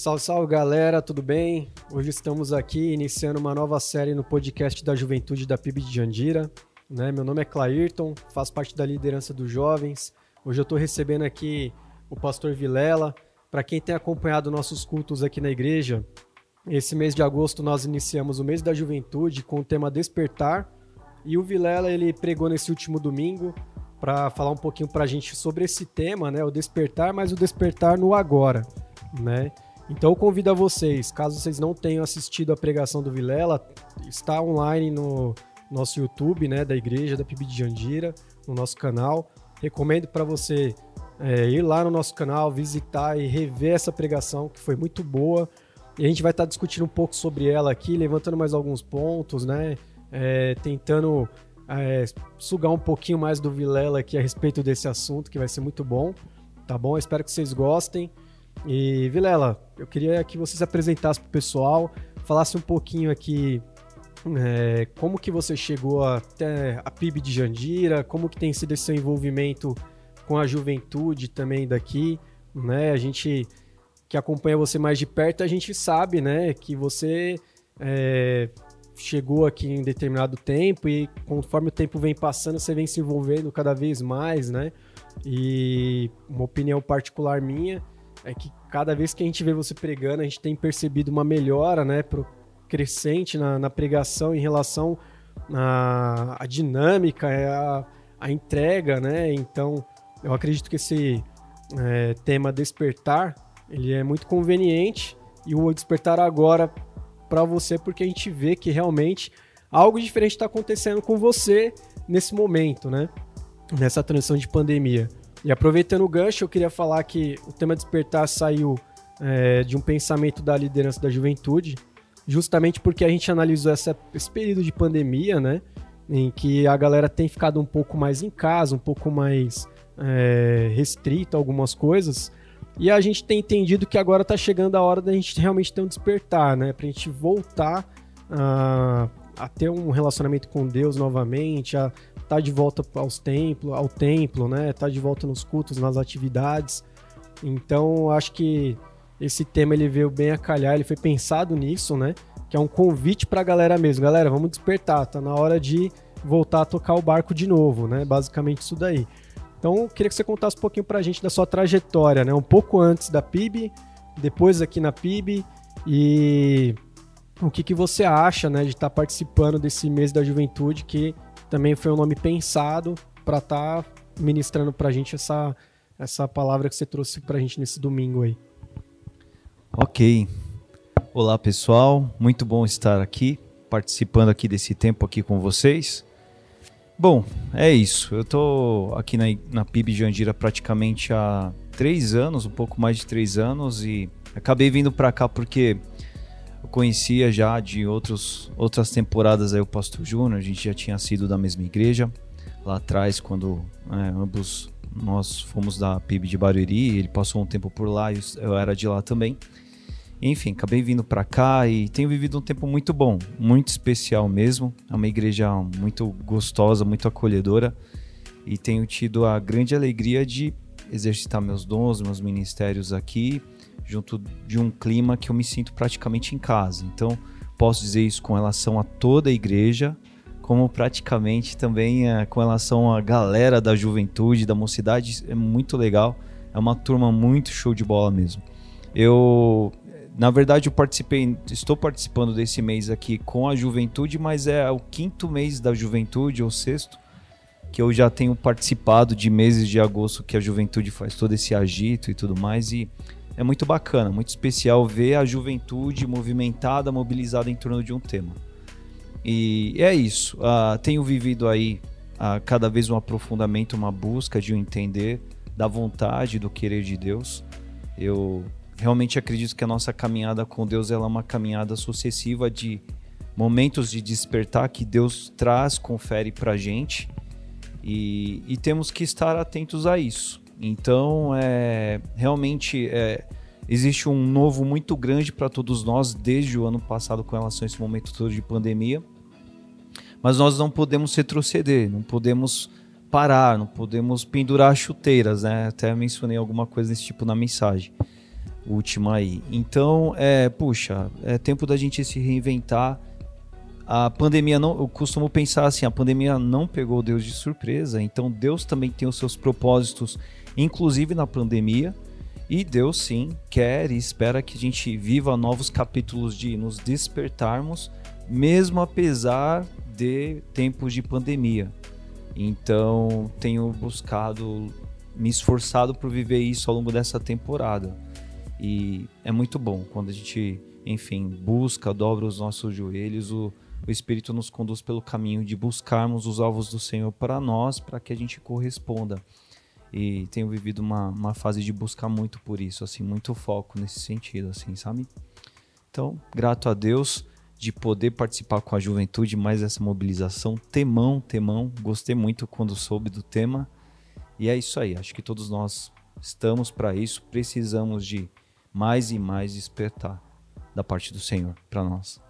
Salve, salve galera, tudo bem? Hoje estamos aqui iniciando uma nova série no podcast da Juventude da PIB de Jandira. Né? Meu nome é Clairton, faço parte da liderança dos jovens. Hoje eu estou recebendo aqui o pastor Vilela. Para quem tem acompanhado nossos cultos aqui na igreja, esse mês de agosto nós iniciamos o mês da juventude com o tema Despertar. E o Vilela ele pregou nesse último domingo para falar um pouquinho para a gente sobre esse tema, né? O despertar, mas o despertar no agora, né? Então eu convido a vocês, caso vocês não tenham assistido a pregação do Vilela, está online no nosso YouTube, né, da igreja da PIB de Jandira, no nosso canal. Recomendo para você é, ir lá no nosso canal, visitar e rever essa pregação, que foi muito boa. E a gente vai estar tá discutindo um pouco sobre ela aqui, levantando mais alguns pontos, né? É, tentando é, sugar um pouquinho mais do Vilela aqui a respeito desse assunto, que vai ser muito bom. Tá bom? espero que vocês gostem. E Vilela, eu queria que você se apresentasse para o pessoal, falasse um pouquinho aqui é, como que você chegou até a PIB de Jandira, como que tem sido esse seu envolvimento com a juventude também daqui, né? A gente que acompanha você mais de perto, a gente sabe, né, que você é, chegou aqui em determinado tempo e conforme o tempo vem passando, você vem se envolvendo cada vez mais, né? E uma opinião particular minha é que cada vez que a gente vê você pregando, a gente tem percebido uma melhora, né, pro crescente na, na pregação em relação à, dinâmica, à, à entrega, né? Então, eu acredito que esse é, tema despertar, ele é muito conveniente e o despertar agora para você porque a gente vê que realmente algo diferente está acontecendo com você nesse momento, né? Nessa transição de pandemia. E aproveitando o gancho, eu queria falar que o tema despertar saiu é, de um pensamento da liderança da juventude, justamente porque a gente analisou essa, esse período de pandemia, né? Em que a galera tem ficado um pouco mais em casa, um pouco mais é, restrito a algumas coisas. E a gente tem entendido que agora está chegando a hora da gente realmente ter um despertar, né? Pra gente voltar a, a ter um relacionamento com Deus novamente, a tá de volta aos templos, ao templo, né? Tá de volta nos cultos, nas atividades. Então, acho que esse tema ele veio bem a calhar, ele foi pensado nisso, né? Que é um convite para a galera mesmo. Galera, vamos despertar, tá na hora de voltar a tocar o barco de novo, né? Basicamente isso daí. Então, queria que você contasse um pouquinho para a gente da sua trajetória, né? Um pouco antes da PIB, depois aqui na PIB e o que, que você acha, né, de estar tá participando desse mês da juventude que também foi um nome pensado para estar tá ministrando para a gente essa, essa palavra que você trouxe para a gente nesse domingo aí. Ok. Olá, pessoal. Muito bom estar aqui, participando aqui desse tempo aqui com vocês. Bom, é isso. Eu estou aqui na, na PIB Jandira praticamente há três anos, um pouco mais de três anos, e acabei vindo para cá porque eu conhecia já de outros, outras temporadas aí o Pastor Júnior, a gente já tinha sido da mesma igreja lá atrás, quando é, ambos nós fomos da PIB de Barueri, ele passou um tempo por lá e eu era de lá também. Enfim, acabei vindo para cá e tenho vivido um tempo muito bom, muito especial mesmo. É uma igreja muito gostosa, muito acolhedora e tenho tido a grande alegria de exercitar meus dons, meus ministérios aqui junto de um clima que eu me sinto praticamente em casa. Então, posso dizer isso com relação a toda a igreja, como praticamente também é, com relação à galera da juventude, da mocidade, é muito legal. É uma turma muito show de bola mesmo. Eu, na verdade, eu participei, estou participando desse mês aqui com a juventude, mas é o quinto mês da juventude, ou sexto, que eu já tenho participado de meses de agosto que a juventude faz todo esse agito e tudo mais. E é muito bacana, muito especial ver a juventude movimentada, mobilizada em torno de um tema. E é isso. Uh, tenho vivido aí uh, cada vez um aprofundamento, uma busca de um entender da vontade, do querer de Deus. Eu realmente acredito que a nossa caminhada com Deus é uma caminhada sucessiva de momentos de despertar que Deus traz, confere para gente. E, e temos que estar atentos a isso. Então, é, realmente é, existe um novo muito grande para todos nós desde o ano passado com relação a esse momento todo de pandemia. Mas nós não podemos retroceder, não podemos parar, não podemos pendurar chuteiras, né? Até mencionei alguma coisa desse tipo na mensagem. última aí. Então, é, puxa, é tempo da gente se reinventar. A pandemia não, eu costumo pensar assim, a pandemia não pegou Deus de surpresa, então Deus também tem os seus propósitos, inclusive na pandemia. E Deus sim quer e espera que a gente viva novos capítulos de nos despertarmos, mesmo apesar de tempos de pandemia. Então, tenho buscado, me esforçado por viver isso ao longo dessa temporada. E é muito bom quando a gente, enfim, busca, dobra os nossos joelhos, o, o Espírito nos conduz pelo caminho de buscarmos os alvos do Senhor para nós, para que a gente corresponda. E tenho vivido uma, uma fase de buscar muito por isso, assim, muito foco nesse sentido, assim, sabe? Então, grato a Deus de poder participar com a juventude mais essa mobilização. Temão, temão, gostei muito quando soube do tema. E é isso aí, acho que todos nós estamos para isso, precisamos de mais e mais despertar da parte do Senhor para nós.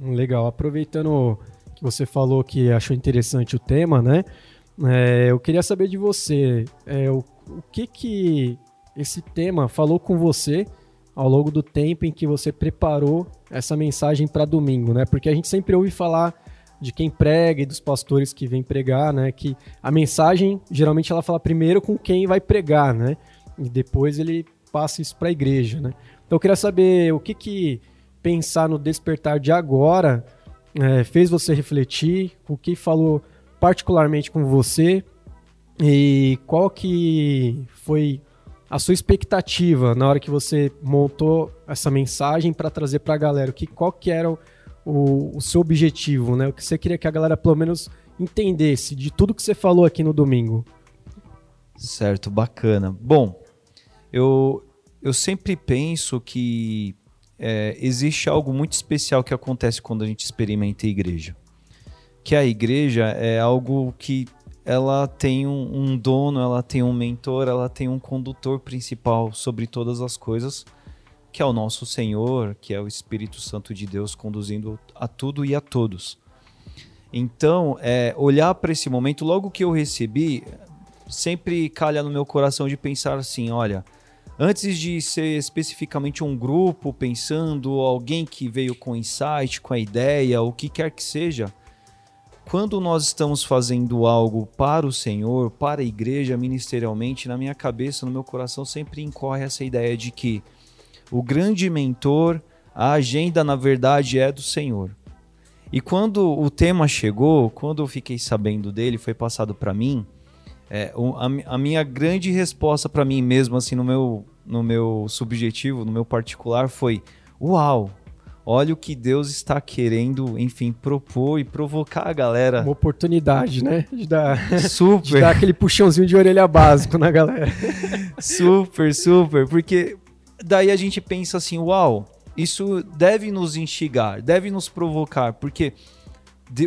Legal. Aproveitando que você falou que achou interessante o tema, né? É, eu queria saber de você é, o, o que que esse tema falou com você ao longo do tempo em que você preparou essa mensagem para domingo, né? Porque a gente sempre ouve falar de quem prega e dos pastores que vêm pregar, né? Que a mensagem geralmente ela fala primeiro com quem vai pregar, né? E depois ele passa isso para a igreja, né? Então eu queria saber o que que pensar no despertar de agora é, fez você refletir, o que falou particularmente com você e qual que foi a sua expectativa na hora que você montou essa mensagem para trazer para a galera? Que, qual que era o, o, o, seu objetivo, né? O que você queria que a galera pelo menos entendesse de tudo que você falou aqui no domingo? Certo, bacana. Bom, eu, eu sempre penso que é, existe algo muito especial que acontece quando a gente experimenta a igreja. Que a igreja é algo que ela tem um, um, dono, ela tem um mentor, ela tem um condutor principal sobre todas as coisas, que é o nosso Senhor, que é o Espírito Santo de Deus conduzindo a tudo e a todos. Então, é, olhar para esse momento, logo que eu recebi, sempre calha no meu coração de pensar assim: olha, Antes de ser especificamente um grupo pensando, alguém que veio com insight, com a ideia, o que quer que seja, quando nós estamos fazendo algo para o Senhor, para a igreja, ministerialmente, na minha cabeça, no meu coração, sempre incorre essa ideia de que o grande mentor, a agenda, na verdade, é do Senhor. E quando o tema chegou, quando eu fiquei sabendo dele, foi passado para mim, é, a, a, minha grande resposta para mim mesmo, assim, no meu, no meu subjetivo, no meu particular, foi: Uau! Olha o que Deus está querendo, enfim, propor e provocar a galera. Uma oportunidade, né? De dar, super. de dar aquele puxãozinho de orelha básico na galera. super, super. Porque daí a gente pensa assim: uau, isso deve nos instigar, deve nos provocar. Porque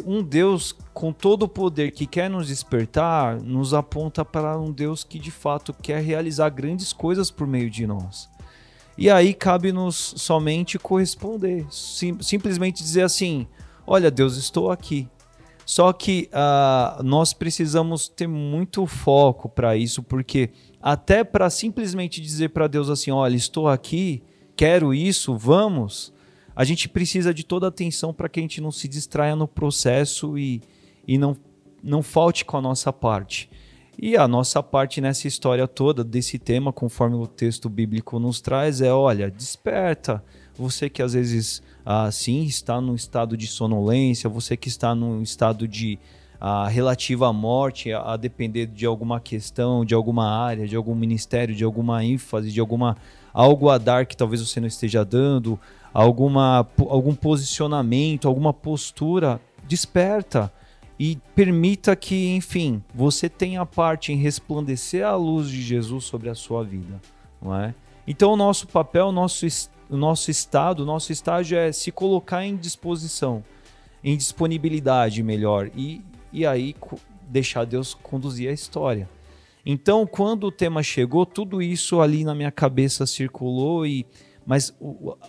um Deus com todo o poder que quer nos despertar nos aponta para um Deus que de fato quer realizar grandes coisas por meio de nós. E aí cabe-nos somente corresponder, sim, simplesmente dizer assim: Olha, Deus, estou aqui. Só que uh, nós precisamos ter muito foco para isso, porque até para simplesmente dizer para Deus assim: Olha, estou aqui, quero isso, vamos a gente precisa de toda a atenção para que a gente não se distraia no processo e, e não, não falte com a nossa parte. E a nossa parte nessa história toda desse tema, conforme o texto bíblico nos traz, é: olha, desperta. Você que às vezes assim está num estado de sonolência, você que está num estado de a relativa morte, a, a, depender de alguma questão, de alguma área, de algum ministério, de alguma ênfase, de alguma algo a dar que talvez você não esteja dando, alguma, algum posicionamento, alguma postura, desperta e permita que, enfim, você tenha parte em resplandecer a luz de Jesus sobre a sua vida, não é? Então o nosso papel, o nosso, o nosso estado, o nosso estágio é se colocar em disposição, em disponibilidade melhor e, e aí deixar Deus conduzir a história. Então, quando o tema chegou, tudo isso ali na minha cabeça circulou e mas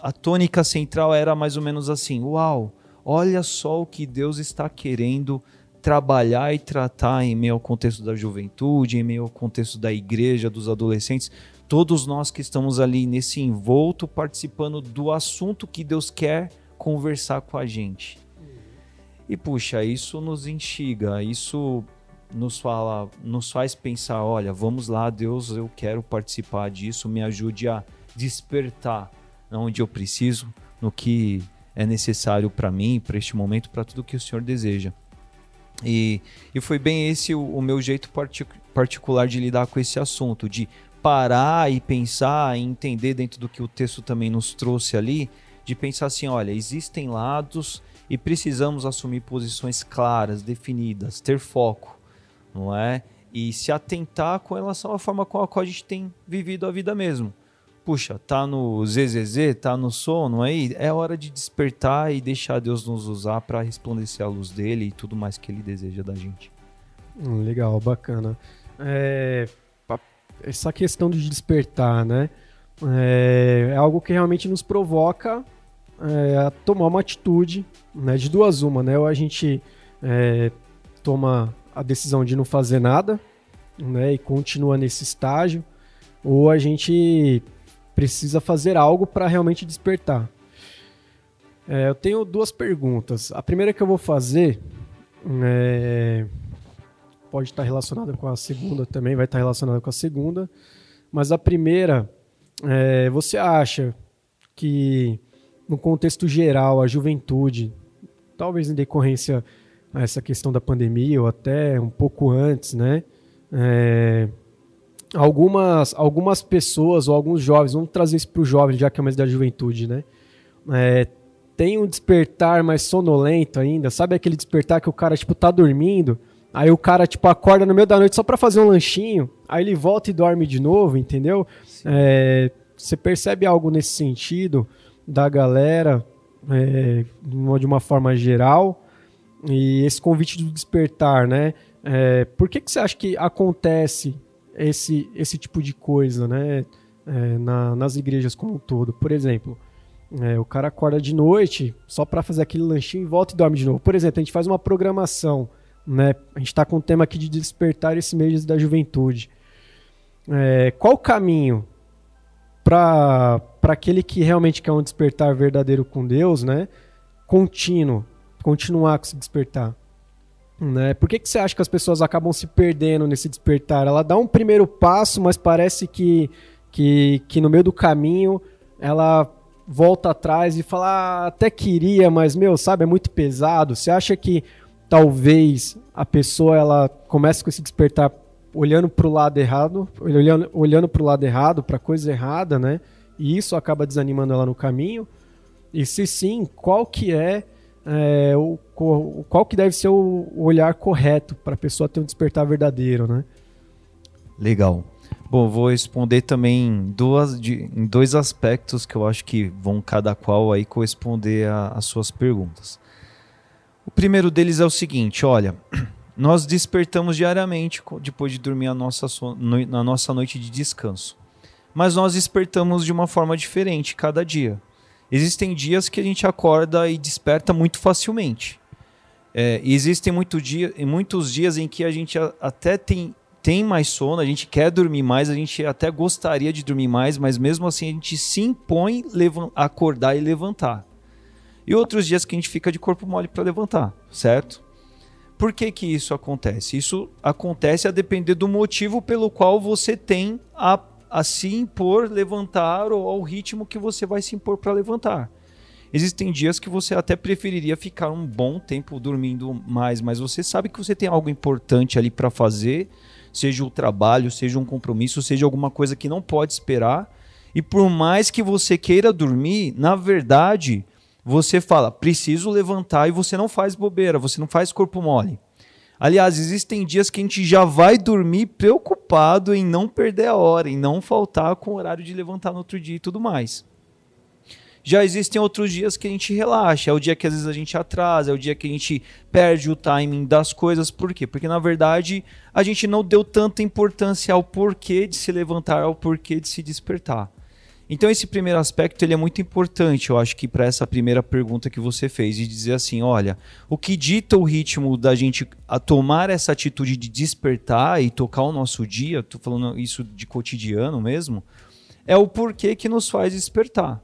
a tônica central era mais ou menos assim: uau, olha só o que Deus está querendo trabalhar e tratar em meio ao contexto da juventude, em meio ao contexto da igreja, dos adolescentes, todos nós que estamos ali nesse envolto participando do assunto que Deus quer conversar com a gente. E puxa, isso nos instiga, isso nos fala, nos faz pensar, olha, vamos lá, Deus, eu quero participar disso, me ajude a despertar onde eu preciso, no que é necessário para mim, para este momento, para tudo que o Senhor deseja. E, e foi bem esse o, o meu jeito partic particular de lidar com esse assunto, de parar e pensar e entender dentro do que o texto também nos trouxe ali, de pensar assim, olha, existem lados e precisamos assumir posições claras, definidas, ter foco, não é? E se atentar com relação à forma com a qual a gente tem vivido a vida mesmo puxa, tá no ZZZ, tá no sono aí, é hora de despertar e deixar Deus nos usar para resplandecer a luz dele e tudo mais que ele deseja da gente. Hum, legal, bacana. É, essa questão de despertar, né? É, é, algo que realmente nos provoca é, a tomar uma atitude, né? De duas uma, né? Ou a gente é, toma a decisão de não fazer nada, né? E continua nesse estágio, ou a gente precisa fazer algo para realmente despertar. É, eu tenho duas perguntas. A primeira que eu vou fazer é, pode estar relacionada com a segunda também, vai estar relacionada com a segunda. Mas a primeira, é, você acha que no contexto geral a juventude, talvez em decorrência a essa questão da pandemia ou até um pouco antes, né? Algumas, algumas pessoas ou alguns jovens, vamos trazer isso para o jovem, já que é mais da juventude, né? É, tem um despertar mais sonolento ainda, sabe aquele despertar que o cara, tipo, tá dormindo, aí o cara, tipo, acorda no meio da noite só para fazer um lanchinho, aí ele volta e dorme de novo, entendeu? É, você percebe algo nesse sentido da galera, é, de uma forma geral, e esse convite do despertar, né? É, por que, que você acha que acontece esse, esse tipo de coisa, né? É, na, nas igrejas como um todo. Por exemplo, é, o cara acorda de noite só para fazer aquele lanchinho e volta e dorme de novo. Por exemplo, a gente faz uma programação, né? A gente está com o tema aqui de despertar esse mês da juventude. É, qual o caminho para aquele que realmente quer um despertar verdadeiro com Deus, né? Contínuo, continuar com esse despertar? Né? Por que, que você acha que as pessoas acabam se perdendo nesse despertar? Ela dá um primeiro passo, mas parece que, que, que no meio do caminho ela volta atrás e fala, ah, até queria, mas meu, sabe, é muito pesado. Você acha que talvez a pessoa ela comece com esse despertar olhando para o lado errado, olhando, olhando para o lado errado, para coisa errada, né? E isso acaba desanimando ela no caminho. E se sim, qual que é é, o, qual que deve ser o, olhar correto para a pessoa ter um despertar verdadeiro, né? Legal. Bom, vou responder também duas, de, em dois aspectos que eu acho que vão cada qual aí corresponder às suas perguntas. O primeiro deles é o seguinte, olha, nós despertamos diariamente depois de dormir a nossa, na nossa noite de descanso. Mas nós despertamos de uma forma diferente cada dia. Existem dias que a gente acorda e desperta muito facilmente. É, existem muito dia, muitos dias em que a gente até tem, tem mais sono, a gente quer dormir mais, a gente até gostaria de dormir mais, mas mesmo assim a gente se impõe a acordar e levantar. E outros dias que a gente fica de corpo mole para levantar, certo? Por que, que isso acontece? Isso acontece a depender do motivo pelo qual você tem a a se impor levantar ou ao ritmo que você vai se impor para levantar. Existem dias que você até preferiria ficar um bom tempo dormindo mais, mas você sabe que você tem algo importante ali para fazer, seja o trabalho, seja um compromisso, seja alguma coisa que não pode esperar. E por mais que você queira dormir, na verdade, você fala, preciso levantar e você não faz bobeira, você não faz corpo mole. Aliás, existem dias que a gente já vai dormir preocupado em não perder a hora, em não faltar com o horário de levantar no outro dia e tudo mais. Já existem outros dias que a gente relaxa, é o dia que às vezes a gente atrasa, é o dia que a gente perde o timing das coisas. Por quê? Porque na verdade a gente não deu tanta importância ao porquê de se levantar, ao porquê de se despertar. Então esse primeiro aspecto ele é muito importante, eu acho que para essa primeira pergunta que você fez de dizer assim, olha, o que dita o ritmo da gente a tomar essa atitude de despertar e tocar o nosso dia, tô falando isso de cotidiano mesmo, é o porquê que nos faz despertar,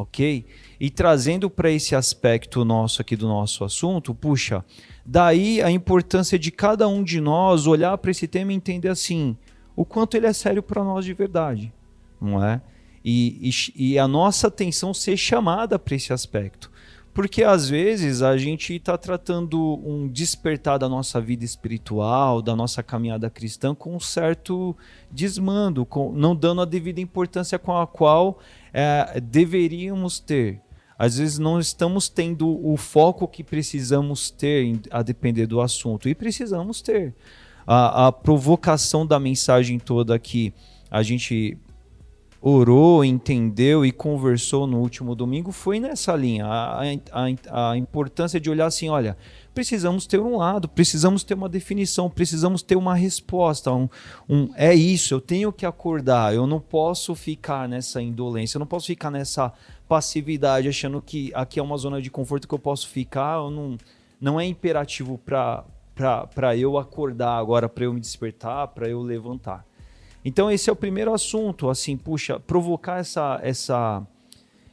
ok? E trazendo para esse aspecto nosso aqui do nosso assunto, puxa, daí a importância de cada um de nós olhar para esse tema e entender assim, o quanto ele é sério para nós de verdade, não é? E, e, e a nossa atenção ser chamada para esse aspecto. Porque às vezes a gente está tratando um despertar da nossa vida espiritual, da nossa caminhada cristã, com um certo desmando, com, não dando a devida importância com a qual é, deveríamos ter. Às vezes não estamos tendo o foco que precisamos ter a depender do assunto, e precisamos ter. A, a provocação da mensagem toda aqui, a gente orou, entendeu e conversou no último domingo foi nessa linha. A, a, a, importância de olhar assim: olha, precisamos ter um lado, precisamos ter uma definição, precisamos ter uma resposta. Um, um, é isso, eu tenho que acordar, eu não posso ficar nessa indolência, eu não posso ficar nessa passividade, achando que aqui é uma zona de conforto que eu posso ficar. Eu não, não é imperativo para eu acordar agora, para eu me despertar, para eu levantar. Então esse é o primeiro assunto, assim, puxa, provocar essa essa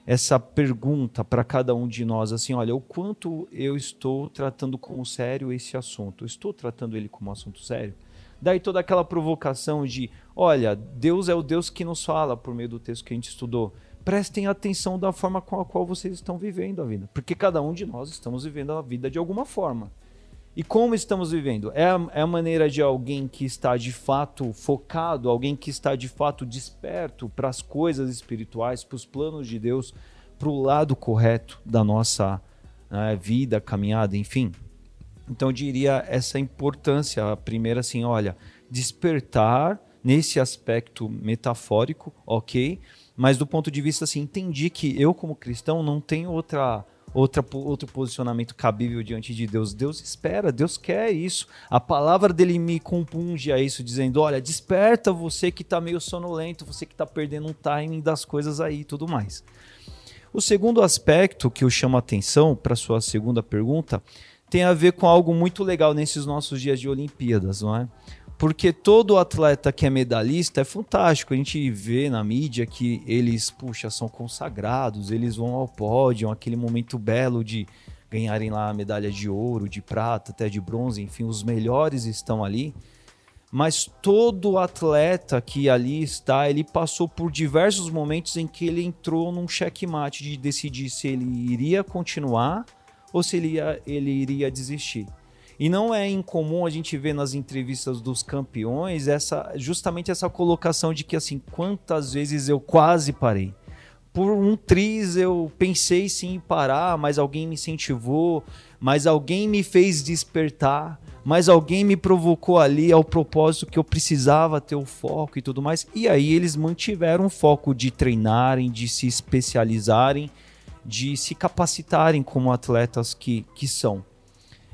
essa pergunta para cada um de nós, assim, olha, o quanto eu estou tratando como sério esse assunto? Estou tratando ele como um assunto sério? Daí toda aquela provocação de, olha, Deus é o Deus que nos fala por meio do texto que a gente estudou. Prestem atenção da forma com a qual vocês estão vivendo a vida, porque cada um de nós estamos vivendo a vida de alguma forma. E como estamos vivendo? É a, é a maneira de alguém que está de fato focado, alguém que está de fato desperto para as coisas espirituais, para os planos de Deus, para o lado correto da nossa né, vida, caminhada, enfim. Então eu diria essa importância, a primeira assim, olha, despertar nesse aspecto metafórico, ok? Mas do ponto de vista assim, entendi que eu como cristão não tenho outra outra, outro posicionamento cabível diante de Deus. Deus espera, Deus quer isso. A palavra dele me compunge a isso, dizendo: olha, desperta você que está meio sonolento, você que está perdendo um timing das coisas aí e tudo mais. O segundo aspecto que eu chamo a atenção para sua segunda pergunta tem a ver com algo muito legal nesses nossos dias de Olimpíadas, não é? Porque todo atleta que é medalhista é fantástico. A gente vê na mídia que eles, puxa, são consagrados, eles vão ao pódio, aquele momento belo de ganharem lá a medalha de ouro, de prata, até de bronze, enfim, os melhores estão ali. Mas todo atleta que ali está, ele passou por diversos momentos em que ele entrou num checkmate de decidir se ele iria continuar ou se ele, ia, ele iria desistir. E não é incomum a gente ver nas entrevistas dos campeões essa justamente essa colocação de que assim, quantas vezes eu quase parei. Por um triz eu pensei sim em parar, mas alguém me incentivou, mas alguém me fez despertar, mas alguém me provocou ali ao propósito que eu precisava ter o foco e tudo mais. E aí eles mantiveram o foco de treinarem, de se especializarem, de se capacitarem como atletas que, que são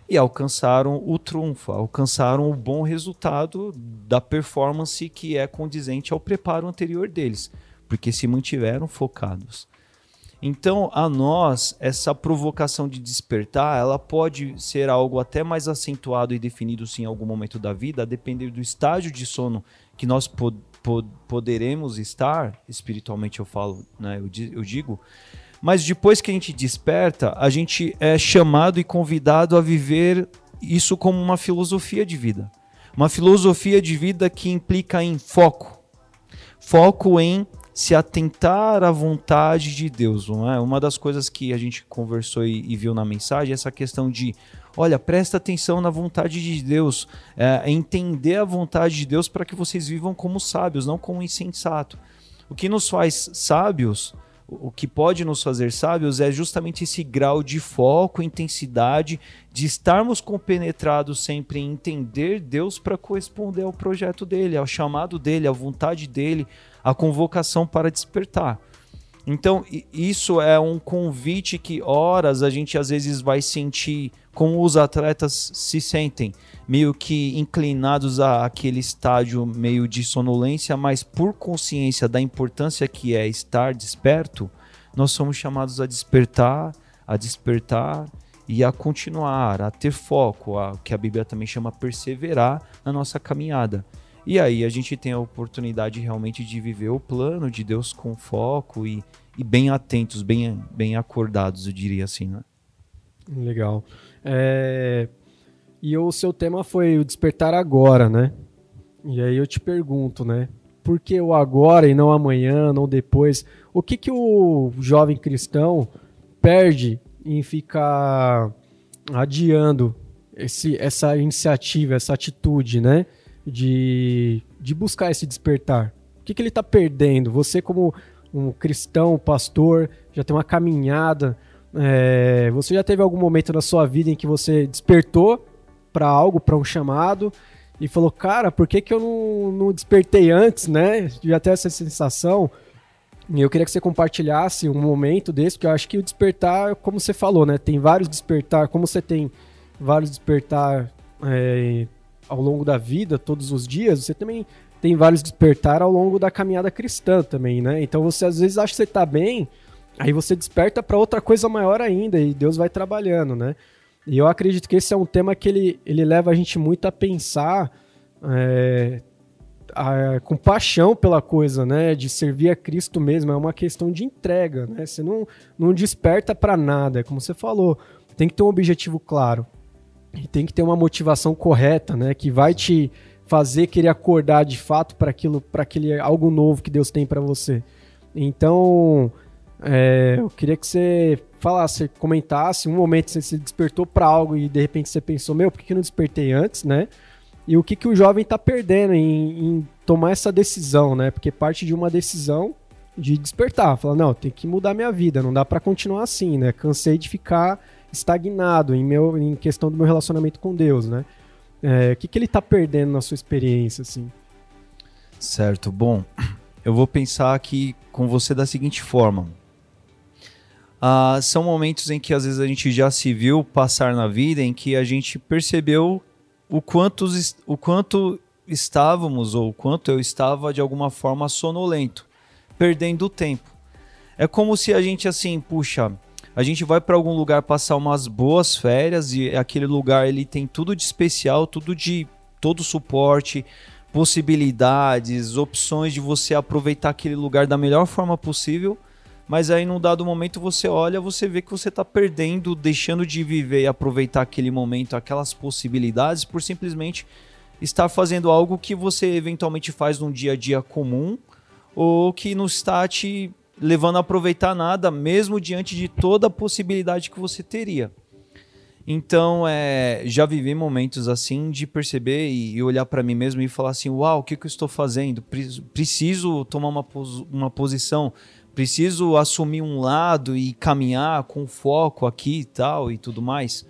e alcançaram o trunfo, alcançaram o bom resultado da performance que é condizente ao preparo anterior deles, porque se mantiveram focados. Então, a nós, essa provocação de despertar, ela pode ser algo até mais acentuado e definido sim em algum momento da vida, a depender do estágio de sono que nós pod pod poderemos estar, espiritualmente eu falo, né, eu, eu digo, mas depois que a gente desperta, a gente é chamado e convidado a viver isso como uma filosofia de vida. Uma filosofia de vida que implica em foco. Foco em se atentar à vontade de Deus, não é? Uma das coisas que a gente conversou e, e viu na mensagem é essa questão de, olha, presta atenção na vontade de Deus, é, entender a vontade de Deus para que vocês vivam como sábios, não como insensato. O que nos faz sábios o que pode nos fazer sábios é justamente esse grau de foco, intensidade, de estarmos compenetrados sempre em entender Deus para corresponder ao projeto dele, ao chamado dele, à vontade dele, à convocação para despertar. Então, isso é um convite que, horas, a gente às vezes vai sentir como os atletas se sentem, meio que inclinados a aquele estágio meio de sonolência, mas por consciência da importância que é estar desperto, nós somos chamados a despertar, a despertar e a continuar, a ter foco, a que a Bíblia também chama perseverar na nossa caminhada. E aí a gente tem a oportunidade realmente de viver o plano de Deus com foco e, e bem atentos, bem, bem acordados, eu diria assim, né? Legal. É... E o seu tema foi o despertar agora, né? E aí eu te pergunto, né? Por que o agora e não amanhã, não depois? O que, que o jovem cristão perde em ficar adiando esse, essa iniciativa, essa atitude, né? De, de buscar esse despertar. O que, que ele está perdendo? Você, como um cristão, pastor, já tem uma caminhada. É, você já teve algum momento na sua vida em que você despertou para algo, para um chamado, e falou, cara, por que, que eu não, não despertei antes, né? Já ter essa sensação. E eu queria que você compartilhasse um momento desse, porque eu acho que o despertar, como você falou, né? Tem vários despertar, como você tem vários despertar é, ao longo da vida, todos os dias, você também tem vários despertar ao longo da caminhada cristã também, né? Então você às vezes acha que você tá bem, aí você desperta para outra coisa maior ainda e Deus vai trabalhando, né? E eu acredito que esse é um tema que ele, ele leva a gente muito a pensar é, a, com paixão pela coisa, né? De servir a Cristo mesmo. É uma questão de entrega, né? Você não, não desperta para nada, é como você falou. Tem que ter um objetivo claro. E tem que ter uma motivação correta, né? Que vai te fazer querer acordar de fato para aquilo, para aquele algo novo que Deus tem para você. Então, é, eu queria que você falasse, comentasse um momento que você se despertou para algo e de repente você pensou, meu, por que, eu não despertei antes, né? E o que, que o jovem está perdendo em, em, tomar essa decisão, né? Porque parte de uma decisão de despertar, falar, não, tem que mudar minha vida, não dá para continuar assim, né? Cansei de ficar estagnado em, meu, em questão do meu relacionamento com Deus, né? É, o que, que ele está perdendo na sua experiência, assim? Certo, bom, eu vou pensar aqui com você da seguinte forma. Ah, são momentos em que às vezes a gente já se viu passar na vida em que a gente percebeu o quanto, o quanto estávamos ou o quanto eu estava de alguma forma sonolento, perdendo tempo. É como se a gente assim, puxa, a gente vai para algum lugar passar umas boas férias e aquele lugar ele tem tudo de especial, tudo de todo suporte, possibilidades, opções de você aproveitar aquele lugar da melhor forma possível mas aí num dado momento você olha, você vê que você está perdendo, deixando de viver e aproveitar aquele momento, aquelas possibilidades, por simplesmente estar fazendo algo que você eventualmente faz num dia a dia comum ou que não está te levando a aproveitar nada, mesmo diante de toda a possibilidade que você teria. Então, é, já vivi momentos assim de perceber e, olhar para mim mesmo e falar assim: Uau, o que, que eu estou fazendo? Preciso tomar uma, pos uma posição, preciso assumir um lado e caminhar com foco aqui e tal e tudo mais.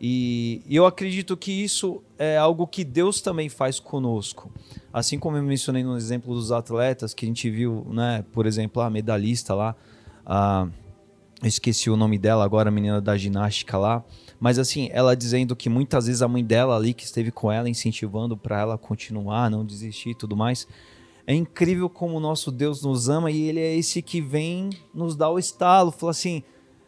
E, eu acredito que isso é algo que Deus também faz conosco. Assim como eu mencionei no exemplo dos atletas, que a gente viu, né, por exemplo, a medalhista lá, a, eu esqueci o nome dela agora, a menina da ginástica lá, mas assim, ela dizendo que muitas vezes a mãe dela ali que esteve com ela, incentivando para ela continuar, não desistir e tudo mais, é incrível como o nosso Deus nos ama e ele é esse que vem nos dar o estalo, fala assim: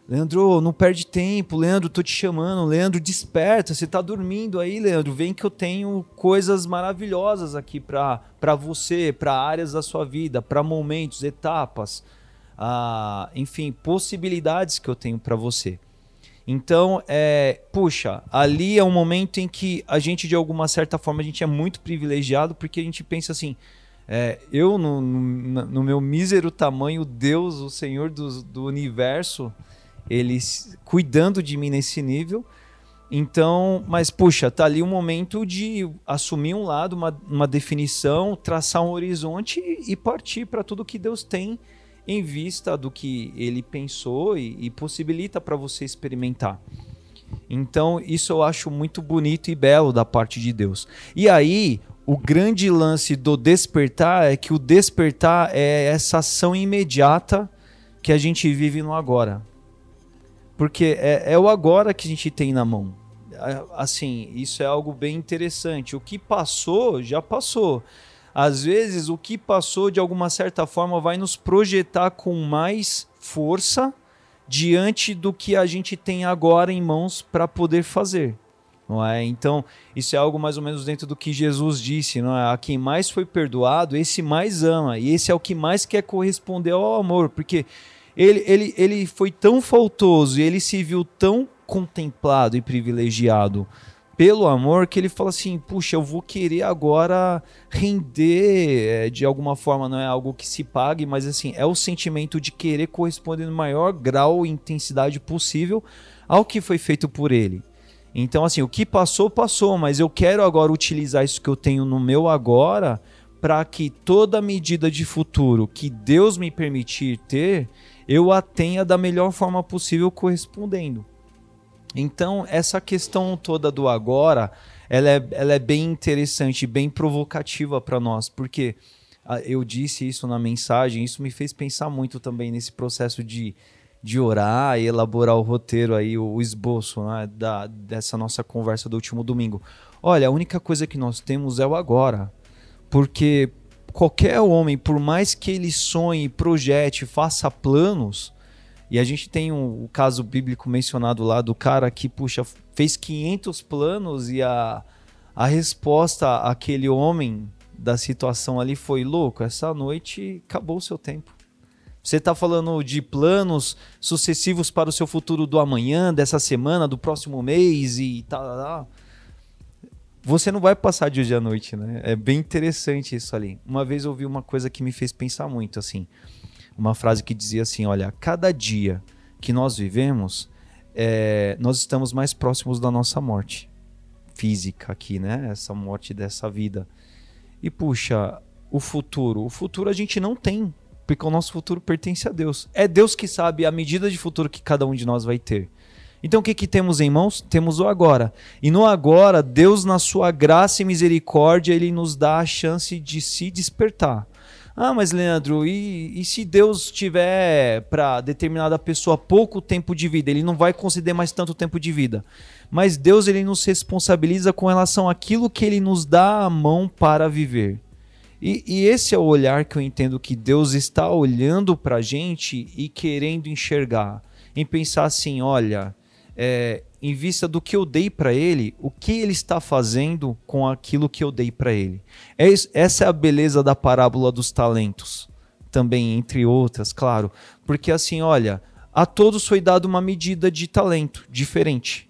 Leandro, não perde tempo, Leandro, tô te chamando, Leandro, desperta, você tá dormindo aí, Leandro, vem que eu tenho coisas maravilhosas aqui para você, para áreas da sua vida, para momentos, etapas, ah, enfim, possibilidades que eu tenho para você. Então, é, puxa, ali é um momento em que a gente, de alguma certa forma, a gente é muito privilegiado porque a gente pensa assim, é, eu, no, no, no, meu mísero tamanho, Deus, o Senhor do, do universo, ele cuidando de mim nesse nível. Então, mas puxa, tá ali um momento de assumir um lado, uma, uma definição, traçar um horizonte e, partir para tudo que Deus tem em vista do que ele pensou e, e possibilita para você experimentar. Então, isso eu acho muito bonito e belo da parte de Deus. E aí, o grande lance do despertar é que o despertar é essa ação imediata que a gente vive no agora. Porque é, é o agora que a gente tem na mão. Assim, isso é algo bem interessante. O que passou, já passou. Às vezes, o que passou, de alguma certa forma, vai nos projetar com mais força diante do que a gente tem agora em mãos para poder fazer. Não é? Então, isso é algo mais ou menos dentro do que Jesus disse, não é? A quem mais foi perdoado, esse mais ama, e esse é o que mais quer corresponder ao amor, porque ele, ele, ele foi tão faltoso e ele se viu tão contemplado e privilegiado pelo amor que ele fala assim: puxa, eu vou querer agora render é, de alguma forma, não é algo que se pague, mas assim, é o sentimento de querer corresponder no maior grau e intensidade possível ao que foi feito por ele. Então, assim, o que passou, passou, mas eu quero agora utilizar isso que eu tenho no meu agora para que toda medida de futuro que Deus me permitir ter, eu a tenha da melhor forma possível correspondendo. Então, essa questão toda do agora, ela é, ela é bem interessante, bem provocativa para nós, porque ah, eu disse isso na mensagem, isso me fez pensar muito também nesse processo de de orar e elaborar o roteiro aí, o, esboço né, da, dessa nossa conversa do último domingo. Olha, a única coisa que nós temos é o agora. Porque qualquer homem, por mais que ele sonhe, projete, faça planos, e a gente tem um, o caso bíblico mencionado lá do cara que, puxa, fez 500 planos e a, a resposta àquele homem da situação ali foi: louco, essa noite acabou o seu tempo. Você está falando de planos sucessivos para o seu futuro do amanhã, dessa semana, do próximo mês e tal. Você não vai passar de hoje à noite, né? É bem interessante isso ali. Uma vez eu ouvi uma coisa que me fez pensar muito, assim. Uma frase que dizia assim: olha, cada dia que nós vivemos, é, nós estamos mais próximos da nossa morte física aqui, né? Essa morte dessa vida. E puxa, o futuro. O futuro a gente não tem porque o nosso futuro pertence a Deus. É Deus que sabe a medida de futuro que cada um de nós vai ter. Então o que, que temos em mãos? Temos o agora. E no agora, Deus, na sua graça e misericórdia, ele nos dá a chance de se despertar. Ah, mas Leandro, e, e se Deus tiver para determinada pessoa pouco tempo de vida, ele não vai conceder mais tanto tempo de vida. Mas Deus ele nos responsabiliza com relação àquilo que ele nos dá a mão para viver. E, e, esse é o olhar que eu entendo que Deus está olhando para a gente e querendo enxergar. Em pensar assim: olha, é, em vista do que eu dei para ele, o que ele está fazendo com aquilo que eu dei para ele. É, essa é a beleza da parábola dos talentos. Também, entre outras, claro. Porque assim, olha, a todos foi dado uma medida de talento diferente.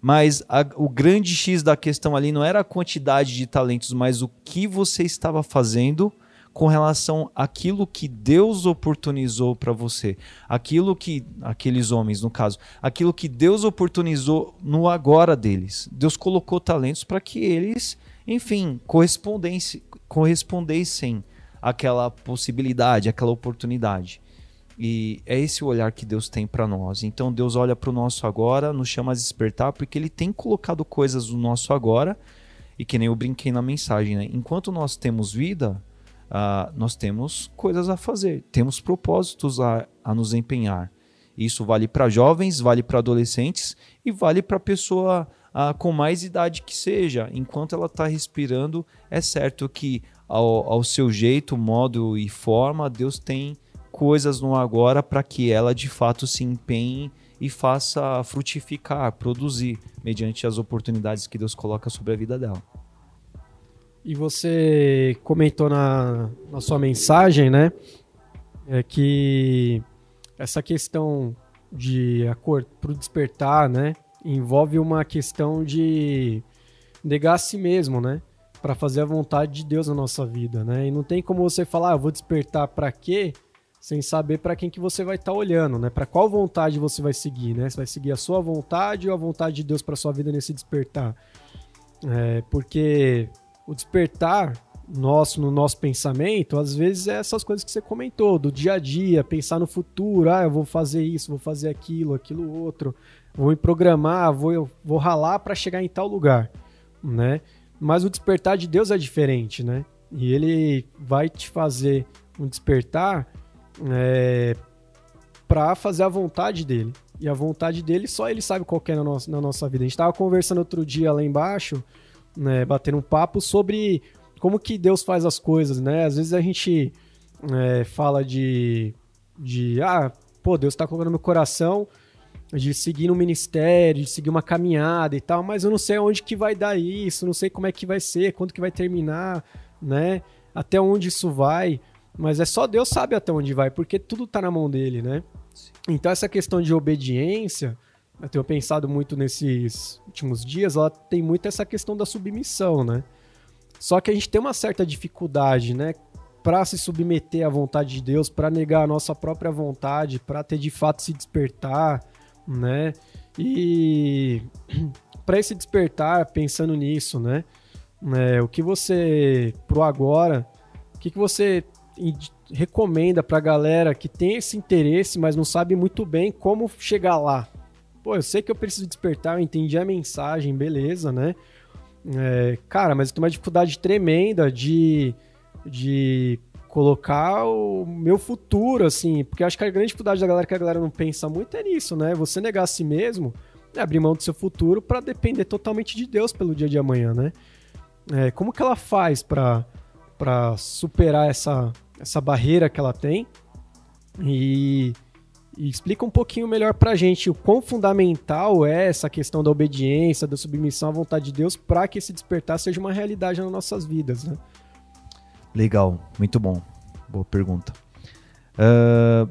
Mas a, o grande X da questão ali não era a quantidade de talentos, mas o que você estava fazendo com relação àquilo que Deus oportunizou para você. Aquilo que, aqueles homens, no caso, aquilo que Deus oportunizou no agora deles. Deus colocou talentos para que eles, enfim, correspondessem, correspondessem àquela possibilidade, àquela oportunidade. E é esse o olhar que Deus tem para nós. Então Deus olha para o nosso agora, nos chama a despertar, porque Ele tem colocado coisas no nosso agora. E que nem eu brinquei na mensagem, né? Enquanto nós temos vida, uh, nós temos coisas a fazer, temos propósitos a, a nos empenhar. Isso vale para jovens, vale para adolescentes e vale para pessoa uh, com mais idade que seja. Enquanto ela está respirando, é certo que ao, ao seu jeito, modo e forma, Deus tem coisas no agora para que ela de fato se empenhe e faça frutificar, produzir, mediante as oportunidades que Deus coloca sobre a vida dela. E você comentou na, na sua mensagem, né, é que essa questão de para o despertar, né, envolve uma questão de negar a si mesmo, né, para fazer a vontade de Deus na nossa vida, né? E não tem como você falar, ah, vou despertar para quê? Sem saber para quem que você vai estar tá olhando, né? Para qual vontade você vai seguir, né? Você vai seguir a sua vontade ou a vontade de Deus para sua vida nesse despertar? É, porque o despertar nosso no nosso pensamento, às vezes é essas coisas que você comentou, do dia a dia, pensar no futuro, ah, eu vou fazer isso, vou fazer aquilo, aquilo outro, vou me programar, vou vou ralar para chegar em tal lugar, né? Mas o despertar de Deus é diferente, né? E ele vai te fazer um despertar é, para fazer a vontade dele, E a vontade dele, só ele sabe qual é na nossa, na nossa vida. A gente estava conversando outro dia lá embaixo, né, batendo um papo sobre como que Deus faz as coisas, né? Às vezes a gente é, fala de, de, ah, pô, Deus está colocando no meu coração de seguir no ministério, de seguir uma caminhada e tal, mas eu não sei onde que vai dar isso, não sei como é que vai ser, quando que vai terminar, né? Até onde isso vai, mas é só Deus sabe até onde vai, porque tudo tá na mão dele, né? Então essa questão de obediência, eu tenho pensado muito nesses últimos dias, ela tem muito essa questão da submissão, né? Só que a gente tem uma certa dificuldade, né? Para se submeter à vontade de Deus, para negar a nossa própria vontade, para ter de fato se despertar, né? E para esse despertar, pensando nisso, né? É, o que você, pro agora, o que, que você recomenda pra galera que tem esse interesse, mas não sabe muito bem como chegar lá? Pô, eu sei que eu preciso despertar, eu entendi a mensagem, beleza, né? É, cara, mas eu tenho uma dificuldade tremenda de, de colocar o meu futuro, assim, porque acho que a grande dificuldade da galera que a galera não pensa muito é nisso, né? Você negar a si mesmo é abrir mão do seu futuro para depender totalmente de Deus pelo dia de amanhã, né? É, como que ela faz para superar essa, essa barreira que ela tem? E, e explica um pouquinho melhor pra gente o quão fundamental é essa questão da obediência, da submissão à vontade de Deus para que esse despertar seja uma realidade nas nossas vidas, né? Legal, muito bom. Boa pergunta. Uh,